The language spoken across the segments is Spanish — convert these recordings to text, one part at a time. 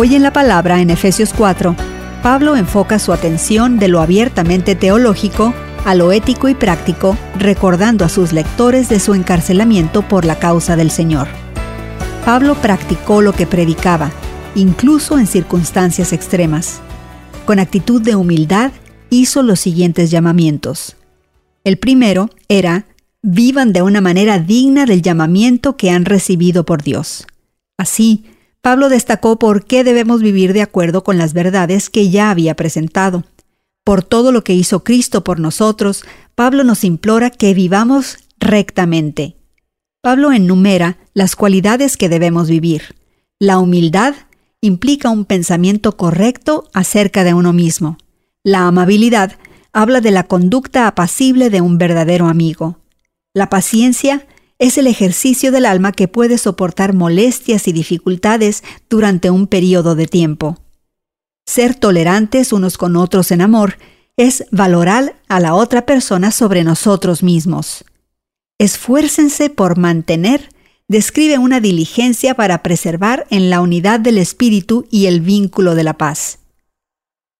Hoy en la palabra en Efesios 4, Pablo enfoca su atención de lo abiertamente teológico a lo ético y práctico, recordando a sus lectores de su encarcelamiento por la causa del Señor. Pablo practicó lo que predicaba, incluso en circunstancias extremas. Con actitud de humildad, hizo los siguientes llamamientos. El primero era, vivan de una manera digna del llamamiento que han recibido por Dios. Así, Pablo destacó por qué debemos vivir de acuerdo con las verdades que ya había presentado. Por todo lo que hizo Cristo por nosotros, Pablo nos implora que vivamos rectamente. Pablo enumera las cualidades que debemos vivir. La humildad implica un pensamiento correcto acerca de uno mismo. La amabilidad habla de la conducta apacible de un verdadero amigo. La paciencia es el ejercicio del alma que puede soportar molestias y dificultades durante un periodo de tiempo. Ser tolerantes unos con otros en amor es valorar a la otra persona sobre nosotros mismos. Esfuércense por mantener describe una diligencia para preservar en la unidad del espíritu y el vínculo de la paz.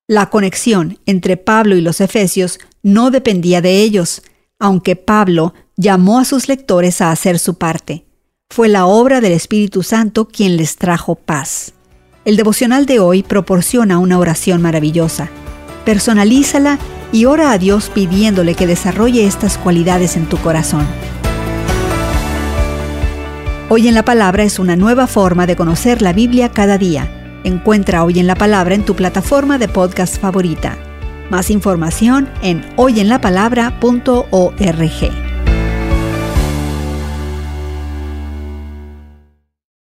La conexión entre Pablo y los Efesios no dependía de ellos, aunque Pablo llamó a sus lectores a hacer su parte. Fue la obra del Espíritu Santo quien les trajo paz. El devocional de hoy proporciona una oración maravillosa. Personalízala y ora a Dios pidiéndole que desarrolle estas cualidades en tu corazón. Hoy en la Palabra es una nueva forma de conocer la Biblia cada día. Encuentra Hoy en la Palabra en tu plataforma de podcast favorita. Más información en hoyenlapalabra.org.